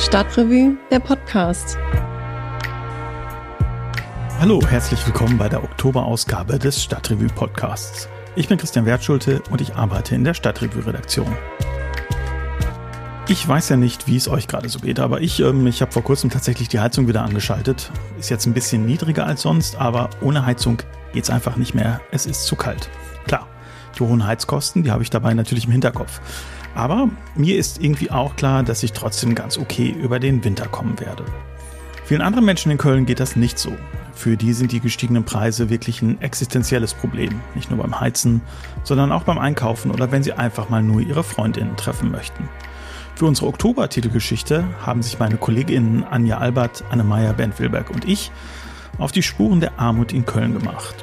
Stadtrevue, der Podcast. Hallo, herzlich willkommen bei der Oktoberausgabe des Stadtrevue Podcasts. Ich bin Christian Wertschulte und ich arbeite in der Stadtrevue Redaktion. Ich weiß ja nicht, wie es euch gerade so geht, aber ich, ähm, ich habe vor kurzem tatsächlich die Heizung wieder angeschaltet. Ist jetzt ein bisschen niedriger als sonst, aber ohne Heizung geht's einfach nicht mehr. Es ist zu kalt. Klar, die hohen Heizkosten, die habe ich dabei natürlich im Hinterkopf. Aber mir ist irgendwie auch klar, dass ich trotzdem ganz okay über den Winter kommen werde. Vielen anderen Menschen in Köln geht das nicht so. Für die sind die gestiegenen Preise wirklich ein existenzielles Problem. Nicht nur beim Heizen, sondern auch beim Einkaufen oder wenn sie einfach mal nur ihre Freundinnen treffen möchten. Für unsere Oktober-Titelgeschichte haben sich meine Kolleginnen Anja Albert, Anne-Meyer, Bernd Wilberg und ich auf die Spuren der Armut in Köln gemacht.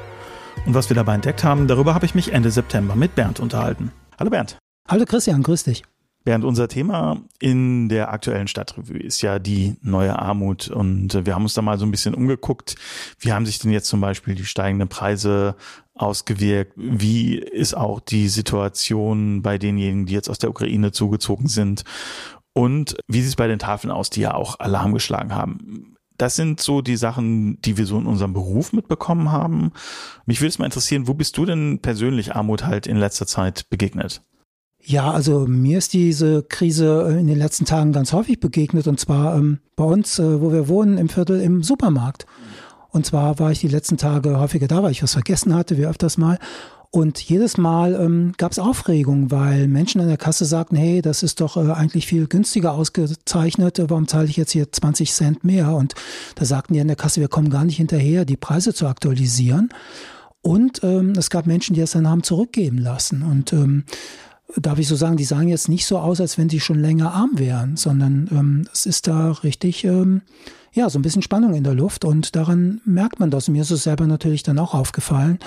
Und was wir dabei entdeckt haben, darüber habe ich mich Ende September mit Bernd unterhalten. Hallo Bernd. Hallo Christian, grüß dich. Bernd, unser Thema in der aktuellen Stadtrevue ist ja die neue Armut und wir haben uns da mal so ein bisschen umgeguckt. Wie haben sich denn jetzt zum Beispiel die steigenden Preise ausgewirkt? Wie ist auch die Situation bei denjenigen, die jetzt aus der Ukraine zugezogen sind? Und wie sieht es bei den Tafeln aus, die ja auch Alarm geschlagen haben? Das sind so die Sachen, die wir so in unserem Beruf mitbekommen haben. Mich würde es mal interessieren, wo bist du denn persönlich Armut halt in letzter Zeit begegnet? Ja, also mir ist diese Krise äh, in den letzten Tagen ganz häufig begegnet und zwar ähm, bei uns, äh, wo wir wohnen, im Viertel im Supermarkt. Und zwar war ich die letzten Tage häufiger da, weil ich was vergessen hatte, wie öfters mal. Und jedes Mal ähm, gab es Aufregung, weil Menschen an der Kasse sagten, hey, das ist doch äh, eigentlich viel günstiger ausgezeichnet, warum zahle ich jetzt hier 20 Cent mehr? Und da sagten die an der Kasse, wir kommen gar nicht hinterher, die Preise zu aktualisieren. Und ähm, es gab Menschen, die es dann haben zurückgeben lassen. Und ähm, darf ich so sagen, die sahen jetzt nicht so aus, als wenn sie schon länger arm wären, sondern ähm, es ist da richtig, ähm, ja, so ein bisschen Spannung in der Luft und daran merkt man das. Mir ist es selber natürlich dann auch aufgefallen,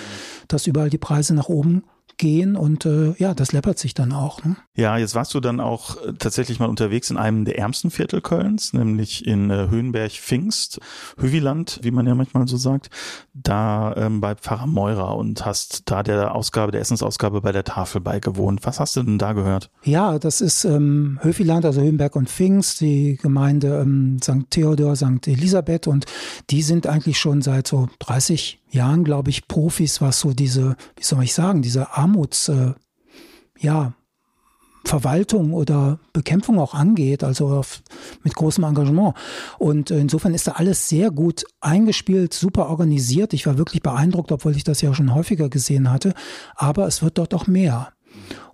dass überall die Preise nach oben gehen und äh, ja, das läppert sich dann auch. Ne? Ja, jetzt warst du dann auch äh, tatsächlich mal unterwegs in einem der ärmsten Viertel Kölns, nämlich in äh, Höhenberg-Pfingst, Höviland, wie man ja manchmal so sagt, da ähm, bei Pfarrer Meurer und hast da der Ausgabe, der Essensausgabe bei der Tafel beigewohnt. Was hast du denn da gehört? Ja, das ist ähm, Höviland, also Höhenberg und Pfingst, die Gemeinde ähm, St. Theodor, St. Elisabeth und die sind eigentlich schon seit so 30 Jahren, glaube ich, Profis, was so diese, wie soll ich sagen, diese Armuts, äh, ja, Verwaltung oder Bekämpfung auch angeht, also auf, mit großem Engagement. Und insofern ist da alles sehr gut eingespielt, super organisiert. Ich war wirklich beeindruckt, obwohl ich das ja schon häufiger gesehen hatte. Aber es wird dort auch mehr.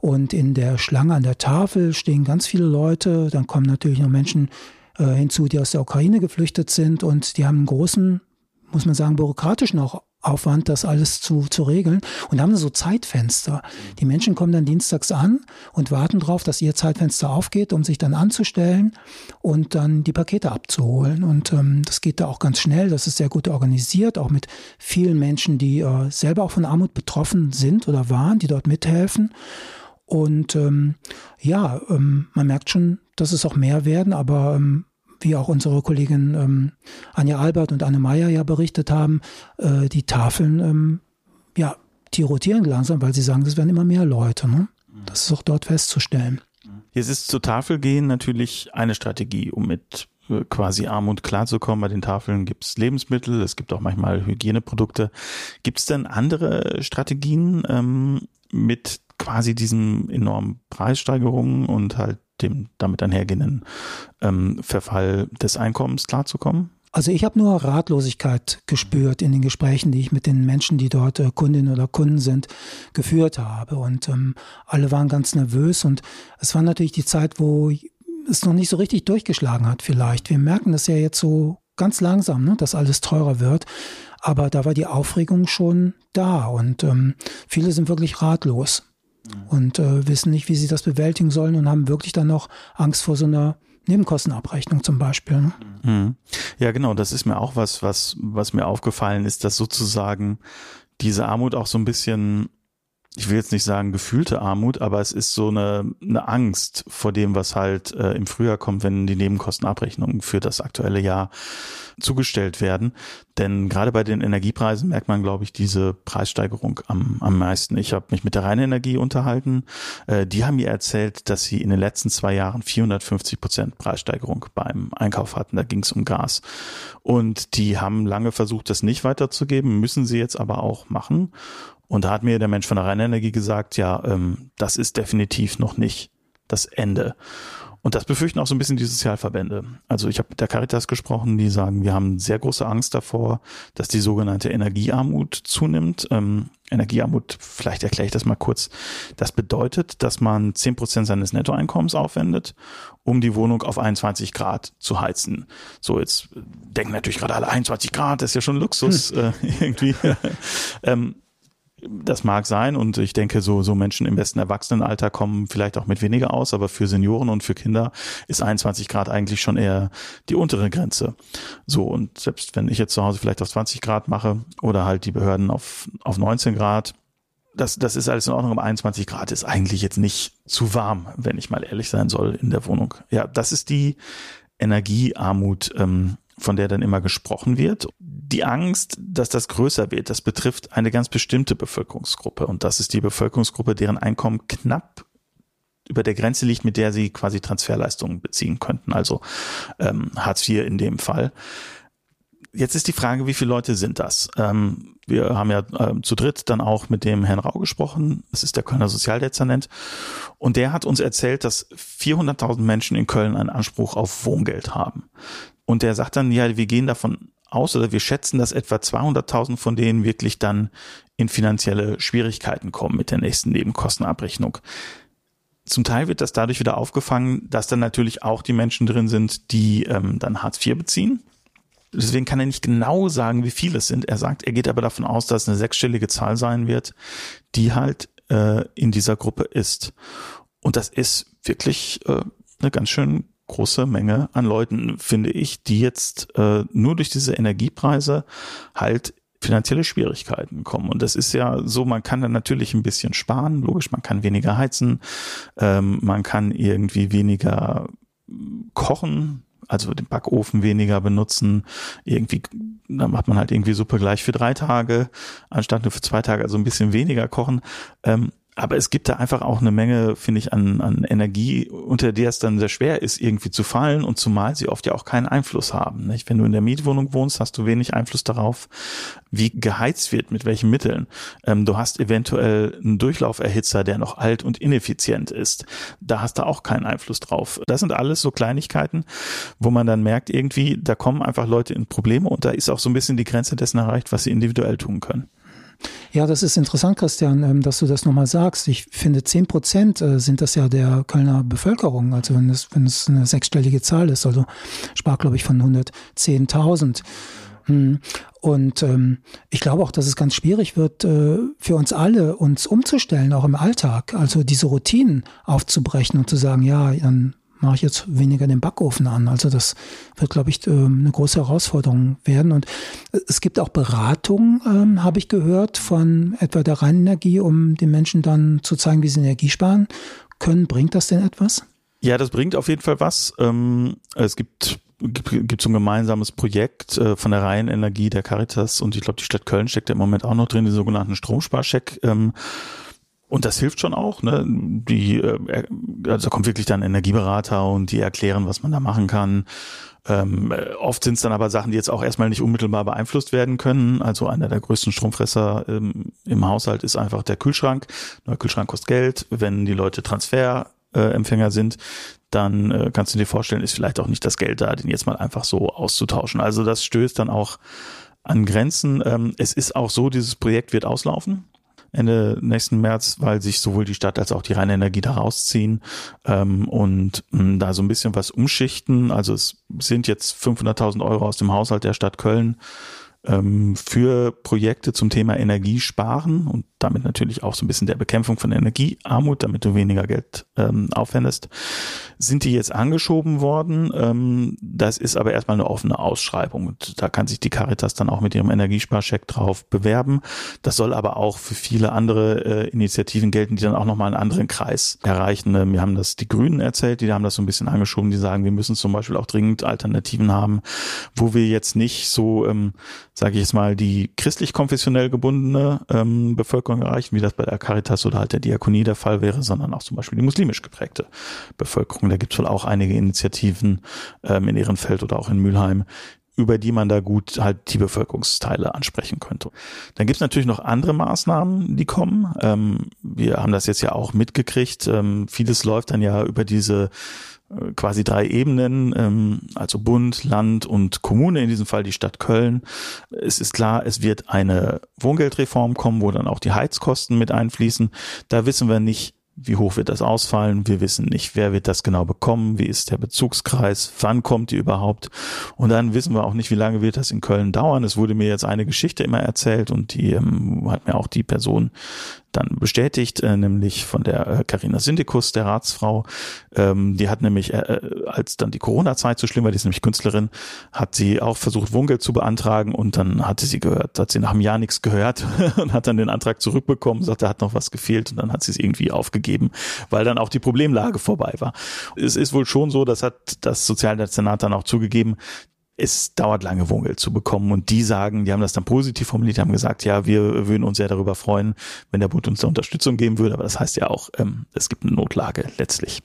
Und in der Schlange an der Tafel stehen ganz viele Leute. Dann kommen natürlich noch Menschen äh, hinzu, die aus der Ukraine geflüchtet sind und die haben einen großen muss man sagen, bürokratischen auch Aufwand, das alles zu, zu regeln. Und haben so Zeitfenster. Die Menschen kommen dann dienstags an und warten darauf, dass ihr Zeitfenster aufgeht, um sich dann anzustellen und dann die Pakete abzuholen. Und ähm, das geht da auch ganz schnell. Das ist sehr gut organisiert, auch mit vielen Menschen, die äh, selber auch von Armut betroffen sind oder waren, die dort mithelfen. Und ähm, ja, ähm, man merkt schon, dass es auch mehr werden, aber ähm, wie auch unsere Kollegin ähm, Anja Albert und Anne Meyer ja berichtet haben, äh, die Tafeln, ähm, ja, die rotieren langsam, weil sie sagen, es werden immer mehr Leute. Ne? Das ist auch dort festzustellen. Jetzt ist zur Tafel gehen natürlich eine Strategie, um mit äh, quasi Armut klarzukommen. Bei den Tafeln gibt es Lebensmittel, es gibt auch manchmal Hygieneprodukte. Gibt es denn andere Strategien ähm, mit quasi diesen enormen Preissteigerungen und halt dem damit einhergehenden ähm, Verfall des Einkommens klarzukommen? Also ich habe nur Ratlosigkeit gespürt in den Gesprächen, die ich mit den Menschen, die dort äh, Kundinnen oder Kunden sind, geführt habe. Und ähm, alle waren ganz nervös. Und es war natürlich die Zeit, wo es noch nicht so richtig durchgeschlagen hat vielleicht. Wir merken das ja jetzt so ganz langsam, ne, dass alles teurer wird. Aber da war die Aufregung schon da. Und ähm, viele sind wirklich ratlos und äh, wissen nicht, wie sie das bewältigen sollen und haben wirklich dann noch Angst vor so einer Nebenkostenabrechnung zum Beispiel. Ne? Mhm. Ja, genau, das ist mir auch was, was, was mir aufgefallen ist, dass sozusagen diese Armut auch so ein bisschen ich will jetzt nicht sagen gefühlte Armut, aber es ist so eine, eine Angst vor dem, was halt äh, im Frühjahr kommt, wenn die Nebenkostenabrechnungen für das aktuelle Jahr zugestellt werden. Denn gerade bei den Energiepreisen merkt man, glaube ich, diese Preissteigerung am, am meisten. Ich habe mich mit der Rheinenergie unterhalten. Äh, die haben mir erzählt, dass sie in den letzten zwei Jahren 450 Prozent Preissteigerung beim Einkauf hatten. Da ging es um Gas. Und die haben lange versucht, das nicht weiterzugeben, müssen sie jetzt aber auch machen. Und da hat mir der Mensch von der Rheinenergie gesagt, ja, ähm, das ist definitiv noch nicht das Ende. Und das befürchten auch so ein bisschen die Sozialverbände. Also ich habe mit der Caritas gesprochen, die sagen, wir haben sehr große Angst davor, dass die sogenannte Energiearmut zunimmt. Ähm, Energiearmut, vielleicht erkläre ich das mal kurz. Das bedeutet, dass man zehn Prozent seines Nettoeinkommens aufwendet, um die Wohnung auf 21 Grad zu heizen. So, jetzt denken natürlich gerade alle 21 Grad, das ist ja schon Luxus hm. äh, irgendwie. ähm, das mag sein und ich denke, so, so Menschen im besten Erwachsenenalter kommen vielleicht auch mit weniger aus, aber für Senioren und für Kinder ist 21 Grad eigentlich schon eher die untere Grenze. So, und selbst wenn ich jetzt zu Hause vielleicht auf 20 Grad mache oder halt die Behörden auf, auf 19 Grad, das, das ist alles in Ordnung, aber 21 Grad ist eigentlich jetzt nicht zu warm, wenn ich mal ehrlich sein soll, in der Wohnung. Ja, das ist die Energiearmut, ähm, von der dann immer gesprochen wird. Die Angst, dass das größer wird, das betrifft eine ganz bestimmte Bevölkerungsgruppe und das ist die Bevölkerungsgruppe, deren Einkommen knapp über der Grenze liegt, mit der sie quasi Transferleistungen beziehen könnten, also ähm, Hartz IV in dem Fall. Jetzt ist die Frage, wie viele Leute sind das? Ähm, wir haben ja äh, zu dritt dann auch mit dem Herrn Rau gesprochen. Das ist der Kölner Sozialdezernent. Und der hat uns erzählt, dass 400.000 Menschen in Köln einen Anspruch auf Wohngeld haben. Und der sagt dann, ja, wir gehen davon aus oder wir schätzen, dass etwa 200.000 von denen wirklich dann in finanzielle Schwierigkeiten kommen mit der nächsten Nebenkostenabrechnung. Zum Teil wird das dadurch wieder aufgefangen, dass dann natürlich auch die Menschen drin sind, die ähm, dann Hartz IV beziehen. Deswegen kann er nicht genau sagen, wie viele es sind. Er sagt, er geht aber davon aus, dass es eine sechsstellige Zahl sein wird, die halt äh, in dieser Gruppe ist. Und das ist wirklich äh, eine ganz schön große Menge an Leuten, finde ich, die jetzt äh, nur durch diese Energiepreise halt finanzielle Schwierigkeiten kommen. Und das ist ja so, man kann dann natürlich ein bisschen sparen, logisch, man kann weniger heizen, ähm, man kann irgendwie weniger kochen, also den Backofen weniger benutzen. Irgendwie, dann macht man halt irgendwie Suppe gleich für drei Tage, anstatt nur für zwei Tage, also ein bisschen weniger kochen. Ähm, aber es gibt da einfach auch eine Menge, finde ich, an, an Energie, unter der es dann sehr schwer ist, irgendwie zu fallen und zumal sie oft ja auch keinen Einfluss haben. Nicht? Wenn du in der Mietwohnung wohnst, hast du wenig Einfluss darauf, wie geheizt wird, mit welchen Mitteln. Ähm, du hast eventuell einen Durchlauferhitzer, der noch alt und ineffizient ist. Da hast du auch keinen Einfluss drauf. Das sind alles so Kleinigkeiten, wo man dann merkt, irgendwie, da kommen einfach Leute in Probleme und da ist auch so ein bisschen die Grenze dessen erreicht, was sie individuell tun können. Ja, das ist interessant, Christian, ähm, dass du das nochmal sagst. Ich finde, zehn Prozent äh, sind das ja der Kölner Bevölkerung. Also wenn es, wenn es eine sechsstellige Zahl ist, also sprach, glaube ich, von 110.000. Hm. Und ähm, ich glaube auch, dass es ganz schwierig wird, äh, für uns alle uns umzustellen, auch im Alltag. Also diese Routinen aufzubrechen und zu sagen, ja, dann mache ich jetzt weniger den Backofen an. Also das wird, glaube ich, ähm, eine große Herausforderung werden. Und es gibt auch Beratungen, ähm, habe ich gehört, von etwa der Rheinenergie, um den Menschen dann zu zeigen, wie sie Energie sparen können. Bringt das denn etwas? Ja, das bringt auf jeden Fall was. Ähm, es gibt gibt so ein gemeinsames Projekt äh, von der Rheinenergie, der Caritas und ich glaube, die Stadt Köln steckt ja im Moment auch noch drin, den sogenannten Stromsparcheck. Und das hilft schon auch, ne? Die, äh, also da kommt wirklich dann Energieberater und die erklären, was man da machen kann. Ähm, äh, oft sind es dann aber Sachen, die jetzt auch erstmal nicht unmittelbar beeinflusst werden können. Also einer der größten Stromfresser ähm, im Haushalt ist einfach der Kühlschrank. Der Kühlschrank kostet Geld. Wenn die Leute Transferempfänger äh, sind, dann äh, kannst du dir vorstellen, ist vielleicht auch nicht das Geld da, den jetzt mal einfach so auszutauschen. Also das stößt dann auch an Grenzen. Ähm, es ist auch so, dieses Projekt wird auslaufen. Ende nächsten März, weil sich sowohl die Stadt als auch die Rheinenergie da rausziehen ähm, und mh, hm, da so ein bisschen was umschichten. Also es sind jetzt 500.000 Euro aus dem Haushalt der Stadt Köln ähm, für Projekte zum Thema Energiesparen und damit natürlich auch so ein bisschen der Bekämpfung von Energiearmut, damit du weniger Geld ähm, aufwendest, sind die jetzt angeschoben worden. Ähm, das ist aber erstmal eine offene Ausschreibung und da kann sich die Caritas dann auch mit ihrem Energiesparcheck drauf bewerben. Das soll aber auch für viele andere äh, Initiativen gelten, die dann auch nochmal einen anderen Kreis erreichen. Wir haben das die Grünen erzählt, die haben das so ein bisschen angeschoben, die sagen, wir müssen zum Beispiel auch dringend Alternativen haben, wo wir jetzt nicht so, ähm, sage ich jetzt mal, die christlich-konfessionell gebundene ähm, Bevölkerung erreichen, wie das bei der Caritas oder halt der Diakonie der Fall wäre, sondern auch zum Beispiel die muslimisch geprägte Bevölkerung. Da gibt es wohl auch einige Initiativen ähm, in Ehrenfeld oder auch in Mülheim, über die man da gut halt die Bevölkerungsteile ansprechen könnte. Dann gibt es natürlich noch andere Maßnahmen, die kommen. Ähm, wir haben das jetzt ja auch mitgekriegt. Ähm, vieles läuft dann ja über diese quasi drei Ebenen, ähm, also Bund, Land und Kommune, in diesem Fall die Stadt Köln. Es ist klar, es wird eine Wohngeldreform kommen, wo dann auch die Heizkosten mit einfließen. Da wissen wir nicht, wie hoch wird das ausfallen? Wir wissen nicht, wer wird das genau bekommen? Wie ist der Bezugskreis? Wann kommt die überhaupt? Und dann wissen wir auch nicht, wie lange wird das in Köln dauern. Es wurde mir jetzt eine Geschichte immer erzählt und die ähm, hat mir auch die Person dann bestätigt, äh, nämlich von der Karina äh, Syndikus, der Ratsfrau. Ähm, die hat nämlich, äh, äh, als dann die Corona-Zeit so schlimm war, die ist nämlich Künstlerin, hat sie auch versucht, Wohngeld zu beantragen und dann hatte sie gehört, hat sie nach einem Jahr nichts gehört und hat dann den Antrag zurückbekommen, sagte, hat noch was gefehlt und dann hat sie es irgendwie aufgegeben, weil dann auch die Problemlage vorbei war. Es ist wohl schon so, das hat das Sozialdezernat dann auch zugegeben, es dauert lange, Wohngeld zu bekommen. Und die sagen, die haben das dann positiv formuliert, haben gesagt, ja, wir würden uns sehr darüber freuen, wenn der Bund uns da Unterstützung geben würde. Aber das heißt ja auch, ähm, es gibt eine Notlage letztlich.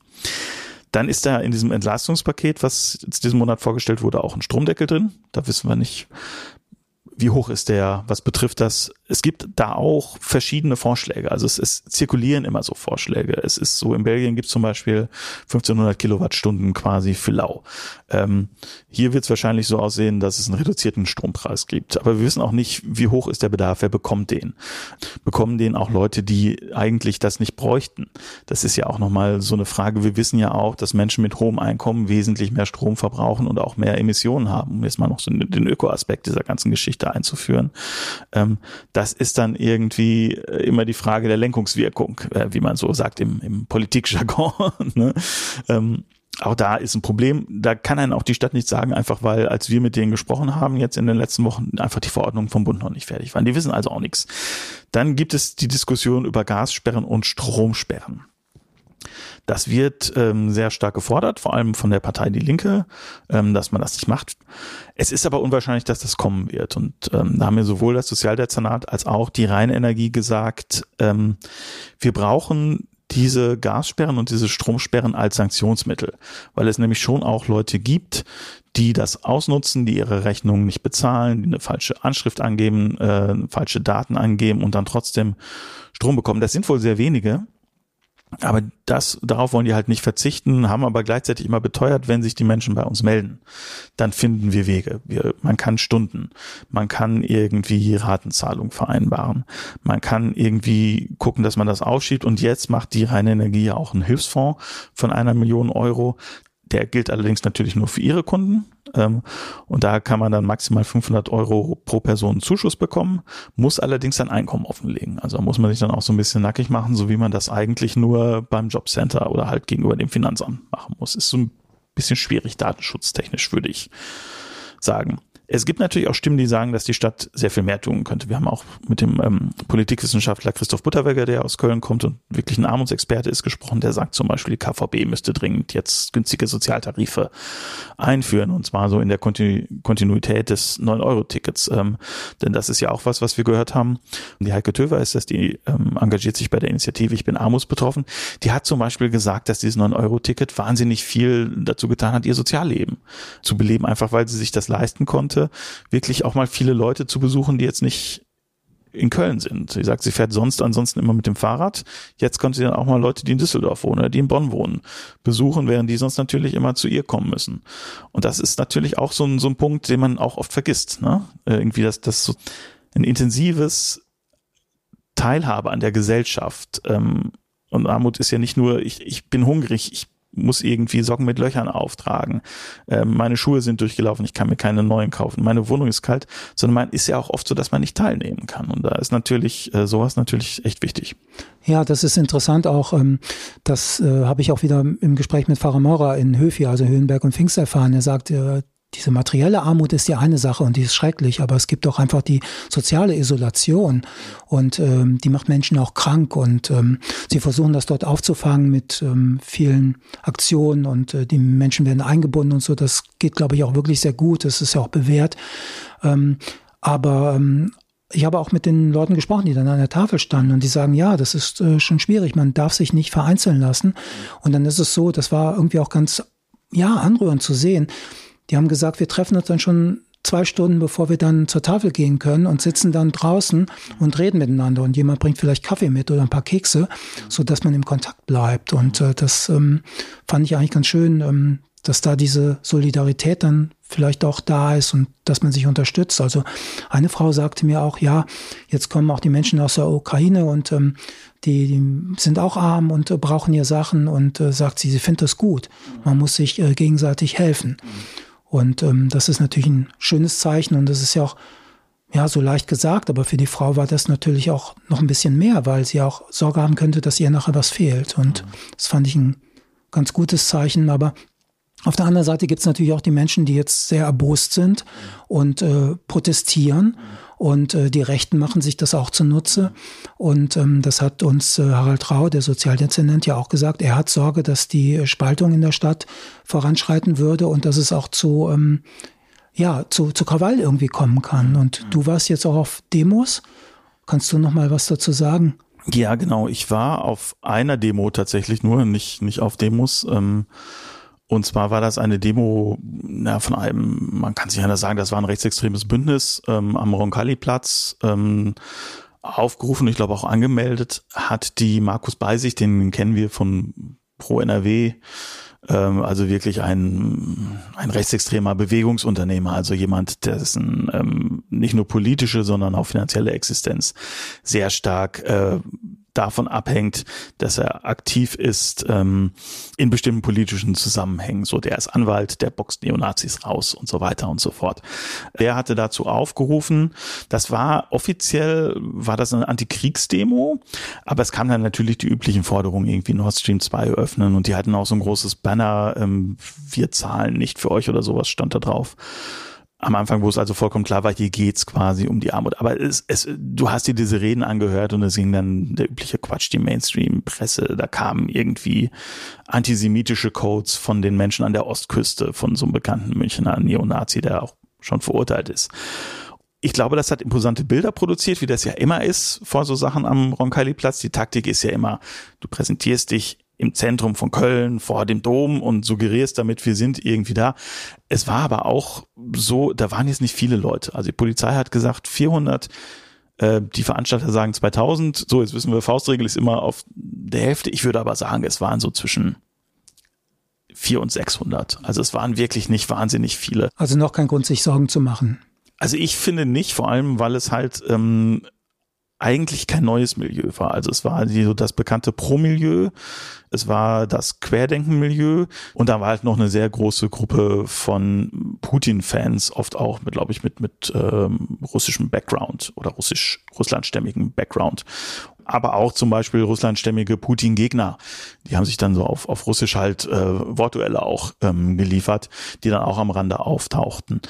Dann ist da in diesem Entlastungspaket, was diesen Monat vorgestellt wurde, auch ein Stromdeckel drin. Da wissen wir nicht, wie hoch ist der, was betrifft das? Es gibt da auch verschiedene Vorschläge. Also es, es zirkulieren immer so Vorschläge. Es ist so, in Belgien gibt es zum Beispiel 1500 Kilowattstunden quasi für lau. Ähm, hier wird es wahrscheinlich so aussehen, dass es einen reduzierten Strompreis gibt. Aber wir wissen auch nicht, wie hoch ist der Bedarf, wer bekommt den. Bekommen den auch Leute, die eigentlich das nicht bräuchten? Das ist ja auch nochmal so eine Frage. Wir wissen ja auch, dass Menschen mit hohem Einkommen wesentlich mehr Strom verbrauchen und auch mehr Emissionen haben. Um jetzt mal noch so den Ökoaspekt dieser ganzen Geschichte einzuführen. Ähm, das ist dann irgendwie äh, immer die Frage der Lenkungswirkung, äh, wie man so sagt im, im Politikjargon. ne? ähm, auch da ist ein Problem. Da kann einen auch die Stadt nicht sagen, einfach weil, als wir mit denen gesprochen haben, jetzt in den letzten Wochen einfach die Verordnungen vom Bund noch nicht fertig waren. Die wissen also auch nichts. Dann gibt es die Diskussion über Gassperren und Stromsperren. Das wird ähm, sehr stark gefordert, vor allem von der Partei Die Linke, ähm, dass man das nicht macht. Es ist aber unwahrscheinlich, dass das kommen wird. Und ähm, da haben mir sowohl das Sozialdezernat als auch die Rheinenergie gesagt, ähm, wir brauchen diese Gassperren und diese Stromsperren als Sanktionsmittel, weil es nämlich schon auch Leute gibt, die das ausnutzen, die ihre Rechnungen nicht bezahlen, die eine falsche Anschrift angeben, äh, falsche Daten angeben und dann trotzdem Strom bekommen. Das sind wohl sehr wenige. Aber das, darauf wollen die halt nicht verzichten, haben aber gleichzeitig immer beteuert, wenn sich die Menschen bei uns melden, dann finden wir Wege. Wir, man kann Stunden, man kann irgendwie Ratenzahlung vereinbaren, man kann irgendwie gucken, dass man das aufschiebt und jetzt macht die reine Energie ja auch einen Hilfsfonds von einer Million Euro. Der gilt allerdings natürlich nur für ihre Kunden. Ähm, und da kann man dann maximal 500 Euro pro Person Zuschuss bekommen, muss allerdings sein Einkommen offenlegen. Also muss man sich dann auch so ein bisschen nackig machen, so wie man das eigentlich nur beim Jobcenter oder halt gegenüber dem Finanzamt machen muss. Ist so ein bisschen schwierig datenschutztechnisch, würde ich sagen. Es gibt natürlich auch Stimmen, die sagen, dass die Stadt sehr viel mehr tun könnte. Wir haben auch mit dem ähm, Politikwissenschaftler Christoph Butterweger, der aus Köln kommt und wirklich ein Armutsexperte ist, gesprochen. Der sagt zum Beispiel, die KVB müsste dringend jetzt günstige Sozialtarife einführen und zwar so in der Kontinu Kontinuität des 9-Euro-Tickets. Ähm, denn das ist ja auch was, was wir gehört haben. Die Heike Töver ist das, die ähm, engagiert sich bei der Initiative Ich bin armutsbetroffen. Die hat zum Beispiel gesagt, dass dieses 9-Euro-Ticket wahnsinnig viel dazu getan hat, ihr Sozialleben zu beleben, einfach weil sie sich das leisten konnte Leute, wirklich auch mal viele Leute zu besuchen, die jetzt nicht in Köln sind. Sie sagt, sie fährt sonst ansonsten immer mit dem Fahrrad. Jetzt konnte sie dann auch mal Leute, die in Düsseldorf wohnen oder die in Bonn wohnen, besuchen, während die sonst natürlich immer zu ihr kommen müssen. Und das ist natürlich auch so ein, so ein Punkt, den man auch oft vergisst. Ne? Irgendwie, dass das so ein intensives Teilhabe an der Gesellschaft. Ähm, und Armut ist ja nicht nur, ich, ich bin hungrig, ich muss irgendwie Socken mit Löchern auftragen. Äh, meine Schuhe sind durchgelaufen, ich kann mir keine neuen kaufen. Meine Wohnung ist kalt, sondern man ist ja auch oft so, dass man nicht teilnehmen kann. Und da ist natürlich äh, sowas natürlich echt wichtig. Ja, das ist interessant auch. Ähm, das äh, habe ich auch wieder im Gespräch mit Pfarrer Maurer in Höfi, also Höhenberg und Pfingst erfahren. Er sagt, äh, diese materielle Armut ist ja eine Sache und die ist schrecklich, aber es gibt auch einfach die soziale Isolation und ähm, die macht Menschen auch krank und ähm, sie versuchen das dort aufzufangen mit ähm, vielen Aktionen und äh, die Menschen werden eingebunden und so. Das geht, glaube ich, auch wirklich sehr gut. Das ist ja auch bewährt. Ähm, aber ähm, ich habe auch mit den Leuten gesprochen, die dann an der Tafel standen und die sagen, ja, das ist äh, schon schwierig, man darf sich nicht vereinzeln lassen. Und dann ist es so, das war irgendwie auch ganz, ja, anrührend zu sehen die haben gesagt, wir treffen uns dann schon zwei Stunden, bevor wir dann zur Tafel gehen können und sitzen dann draußen und reden miteinander. Und jemand bringt vielleicht Kaffee mit oder ein paar Kekse, so dass man im Kontakt bleibt. Und äh, das ähm, fand ich eigentlich ganz schön, ähm, dass da diese Solidarität dann vielleicht auch da ist und dass man sich unterstützt. Also eine Frau sagte mir auch, ja, jetzt kommen auch die Menschen aus der Ukraine und ähm, die, die sind auch arm und äh, brauchen hier Sachen und äh, sagt sie, sie findet das gut. Man muss sich äh, gegenseitig helfen. Und ähm, das ist natürlich ein schönes Zeichen und das ist ja auch ja so leicht gesagt, aber für die Frau war das natürlich auch noch ein bisschen mehr, weil sie auch Sorge haben könnte, dass ihr nachher was fehlt. Und mhm. das fand ich ein ganz gutes Zeichen. Aber auf der anderen Seite gibt es natürlich auch die Menschen, die jetzt sehr erbost sind und äh, protestieren. Und äh, die Rechten machen sich das auch zunutze. Und ähm, das hat uns äh, Harald Rau, der Sozialdezernent, ja auch gesagt. Er hat Sorge, dass die Spaltung in der Stadt voranschreiten würde und dass es auch zu, ähm, ja, zu, zu Krawall irgendwie kommen kann. Und du warst jetzt auch auf Demos. Kannst du noch mal was dazu sagen? Ja, genau. Ich war auf einer Demo tatsächlich nur, nicht, nicht auf Demos. Ähm und zwar war das eine Demo na, von einem, man kann sich anders sagen, das war ein rechtsextremes Bündnis ähm, am Roncalli-Platz. Ähm, aufgerufen, ich glaube auch angemeldet, hat die Markus Beisig, den kennen wir von Pro NRW, ähm, also wirklich ein, ein rechtsextremer Bewegungsunternehmer, also jemand, dessen ähm, nicht nur politische, sondern auch finanzielle Existenz sehr stark äh, davon abhängt, dass er aktiv ist ähm, in bestimmten politischen Zusammenhängen. So, der ist Anwalt, der boxt Neonazis raus und so weiter und so fort. Der hatte dazu aufgerufen. Das war offiziell, war das eine Antikriegsdemo, aber es kamen dann natürlich die üblichen Forderungen, irgendwie Nord Stream 2 öffnen und die hatten auch so ein großes Banner, ähm, wir zahlen nicht für euch oder sowas stand da drauf am Anfang, wo es also vollkommen klar war, hier geht's quasi um die Armut. Aber es, es, du hast dir diese Reden angehört und es ging dann der übliche Quatsch, die Mainstream-Presse. Da kamen irgendwie antisemitische Codes von den Menschen an der Ostküste, von so einem bekannten Münchner Neonazi, der auch schon verurteilt ist. Ich glaube, das hat imposante Bilder produziert, wie das ja immer ist vor so Sachen am Roncalli-Platz. Die Taktik ist ja immer, du präsentierst dich im Zentrum von Köln vor dem Dom und suggerierst damit, wir sind irgendwie da. Es war aber auch so, da waren jetzt nicht viele Leute. Also die Polizei hat gesagt 400, äh, die Veranstalter sagen 2000. So, jetzt wissen wir, Faustregel ist immer auf der Hälfte. Ich würde aber sagen, es waren so zwischen 4 und 600. Also es waren wirklich nicht wahnsinnig viele. Also noch kein Grund, sich Sorgen zu machen. Also ich finde nicht, vor allem, weil es halt ähm, eigentlich kein neues Milieu war. Also es war so das bekannte Pro-Milieu, es war das Querdenken-Milieu und da war halt noch eine sehr große Gruppe von Putin-Fans, oft auch mit, glaube ich, mit, mit ähm, russischem Background oder russisch, russlandstämmigem Background. Aber auch zum Beispiel russlandstämmige Putin-Gegner, die haben sich dann so auf, auf Russisch halt äh, Wortduelle auch ähm, geliefert, die dann auch am Rande auftauchten.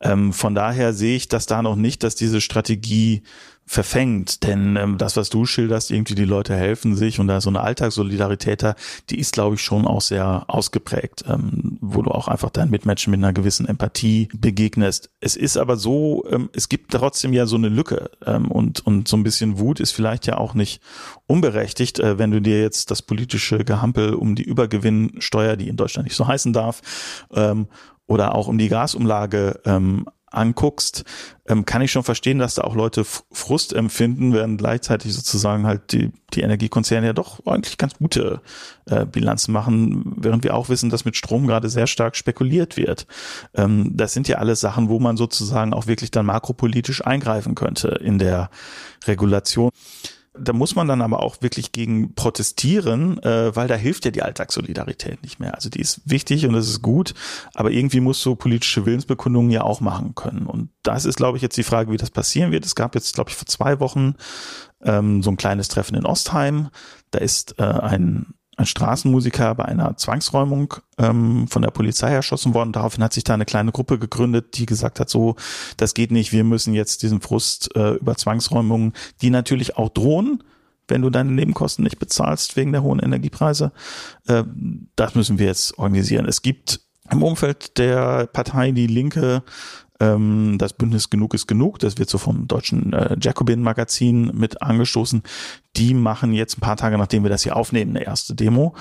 Ähm, von daher sehe ich das da noch nicht, dass diese Strategie verfängt. Denn ähm, das, was du schilderst, irgendwie die Leute helfen sich und da so eine Alltagssolidarität da, die ist, glaube ich, schon auch sehr ausgeprägt, ähm, wo du auch einfach deinen Mitmenschen mit einer gewissen Empathie begegnest. Es ist aber so, ähm, es gibt trotzdem ja so eine Lücke ähm, und, und so ein bisschen Wut ist vielleicht ja auch nicht unberechtigt, äh, wenn du dir jetzt das politische Gehampel um die Übergewinnsteuer, die in Deutschland nicht so heißen darf, ähm, oder auch um die Gasumlage ähm, anguckst, ähm, kann ich schon verstehen, dass da auch Leute Frust empfinden, während gleichzeitig sozusagen halt die, die Energiekonzerne ja doch eigentlich ganz gute äh, Bilanzen machen, während wir auch wissen, dass mit Strom gerade sehr stark spekuliert wird. Ähm, das sind ja alles Sachen, wo man sozusagen auch wirklich dann makropolitisch eingreifen könnte in der Regulation. Da muss man dann aber auch wirklich gegen protestieren, äh, weil da hilft ja die Alltagssolidarität nicht mehr. Also die ist wichtig und es ist gut, aber irgendwie muss so politische Willensbekundungen ja auch machen können. Und das ist, glaube ich, jetzt die Frage, wie das passieren wird. Es gab jetzt, glaube ich, vor zwei Wochen ähm, so ein kleines Treffen in Ostheim. Da ist äh, ein ein Straßenmusiker bei einer Zwangsräumung ähm, von der Polizei erschossen worden. Daraufhin hat sich da eine kleine Gruppe gegründet, die gesagt hat, so, das geht nicht, wir müssen jetzt diesen Frust äh, über Zwangsräumungen, die natürlich auch drohen, wenn du deine Nebenkosten nicht bezahlst wegen der hohen Energiepreise, äh, das müssen wir jetzt organisieren. Es gibt im Umfeld der Partei Die Linke ähm, das Bündnis Genug ist Genug, das wird so vom deutschen äh, Jacobin-Magazin mit angestoßen. Die machen jetzt ein paar Tage, nachdem wir das hier aufnehmen, eine erste Demo.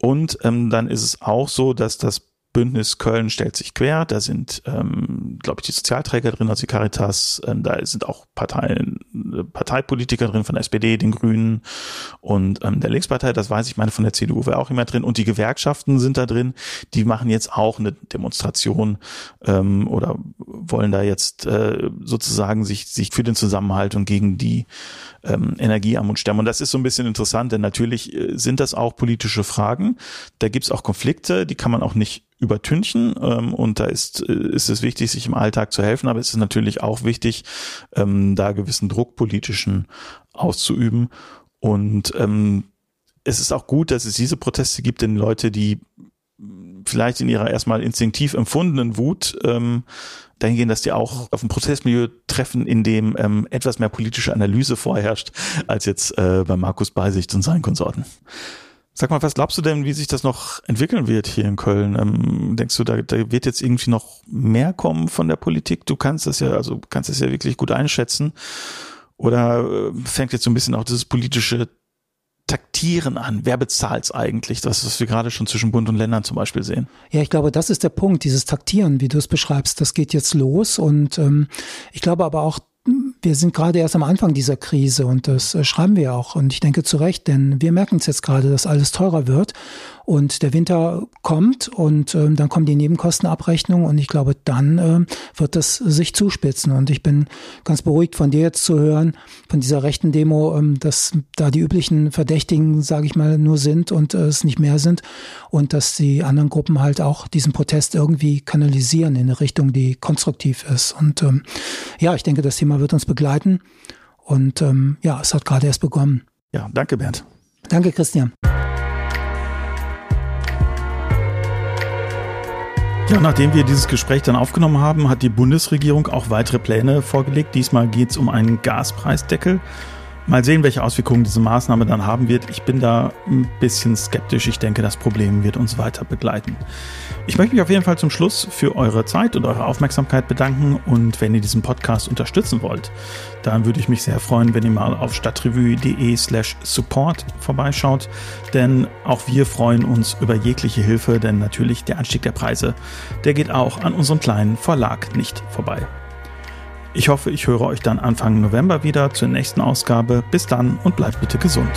Und ähm, dann ist es auch so, dass das Bündnis Köln stellt sich quer. Da sind, ähm, glaube ich, die Sozialträger drin, also die Caritas. Ähm, da sind auch Parteien, Parteipolitiker drin von SPD, den Grünen und ähm, der Linkspartei. Das weiß ich, meine von der CDU wäre auch immer drin. Und die Gewerkschaften sind da drin. Die machen jetzt auch eine Demonstration ähm, oder wollen da jetzt äh, sozusagen sich sich für den Zusammenhalt und gegen die ähm, Energiearmut stemmen. Und das ist so ein bisschen interessant, denn natürlich äh, sind das auch politische Fragen. Da gibt's auch Konflikte, die kann man auch nicht übertünchen ähm, und da ist, äh, ist es wichtig, sich im Alltag zu helfen, aber es ist natürlich auch wichtig, ähm, da gewissen Druck politischen auszuüben und ähm, es ist auch gut, dass es diese Proteste gibt, denn Leute, die vielleicht in ihrer erstmal instinktiv empfundenen Wut ähm, dahin gehen, dass die auch auf ein Protestmilieu treffen, in dem ähm, etwas mehr politische Analyse vorherrscht, als jetzt äh, bei Markus Beisicht und seinen Konsorten. Sag mal, was glaubst du denn, wie sich das noch entwickeln wird hier in Köln? Ähm, denkst du, da, da wird jetzt irgendwie noch mehr kommen von der Politik? Du kannst das ja, also kannst es ja wirklich gut einschätzen. Oder äh, fängt jetzt so ein bisschen auch dieses politische Taktieren an? Wer bezahlt's eigentlich? Das, was wir gerade schon zwischen Bund und Ländern zum Beispiel sehen. Ja, ich glaube, das ist der Punkt, dieses Taktieren, wie du es beschreibst, das geht jetzt los. Und ähm, ich glaube aber auch, wir sind gerade erst am Anfang dieser Krise und das äh, schreiben wir auch. Und ich denke zu Recht, denn wir merken es jetzt gerade, dass alles teurer wird. Und der Winter kommt und äh, dann kommen die Nebenkostenabrechnungen und ich glaube, dann äh, wird das sich zuspitzen. Und ich bin ganz beruhigt von dir jetzt zu hören, von dieser rechten Demo, ähm, dass da die üblichen Verdächtigen, sage ich mal, nur sind und äh, es nicht mehr sind und dass die anderen Gruppen halt auch diesen Protest irgendwie kanalisieren in eine Richtung, die konstruktiv ist. Und ähm, ja, ich denke, das Thema wird uns begleiten. Und ähm, ja, es hat gerade erst begonnen. Ja, danke, Bernd. Danke, Christian. Ja, nachdem wir dieses Gespräch dann aufgenommen haben, hat die Bundesregierung auch weitere Pläne vorgelegt. Diesmal geht es um einen Gaspreisdeckel. Mal sehen, welche Auswirkungen diese Maßnahme dann haben wird. Ich bin da ein bisschen skeptisch. Ich denke, das Problem wird uns weiter begleiten. Ich möchte mich auf jeden Fall zum Schluss für eure Zeit und eure Aufmerksamkeit bedanken. Und wenn ihr diesen Podcast unterstützen wollt, dann würde ich mich sehr freuen, wenn ihr mal auf stadtrevue.de slash support vorbeischaut. Denn auch wir freuen uns über jegliche Hilfe, denn natürlich der Anstieg der Preise, der geht auch an unserem kleinen Verlag nicht vorbei. Ich hoffe, ich höre euch dann Anfang November wieder zur nächsten Ausgabe. Bis dann und bleibt bitte gesund.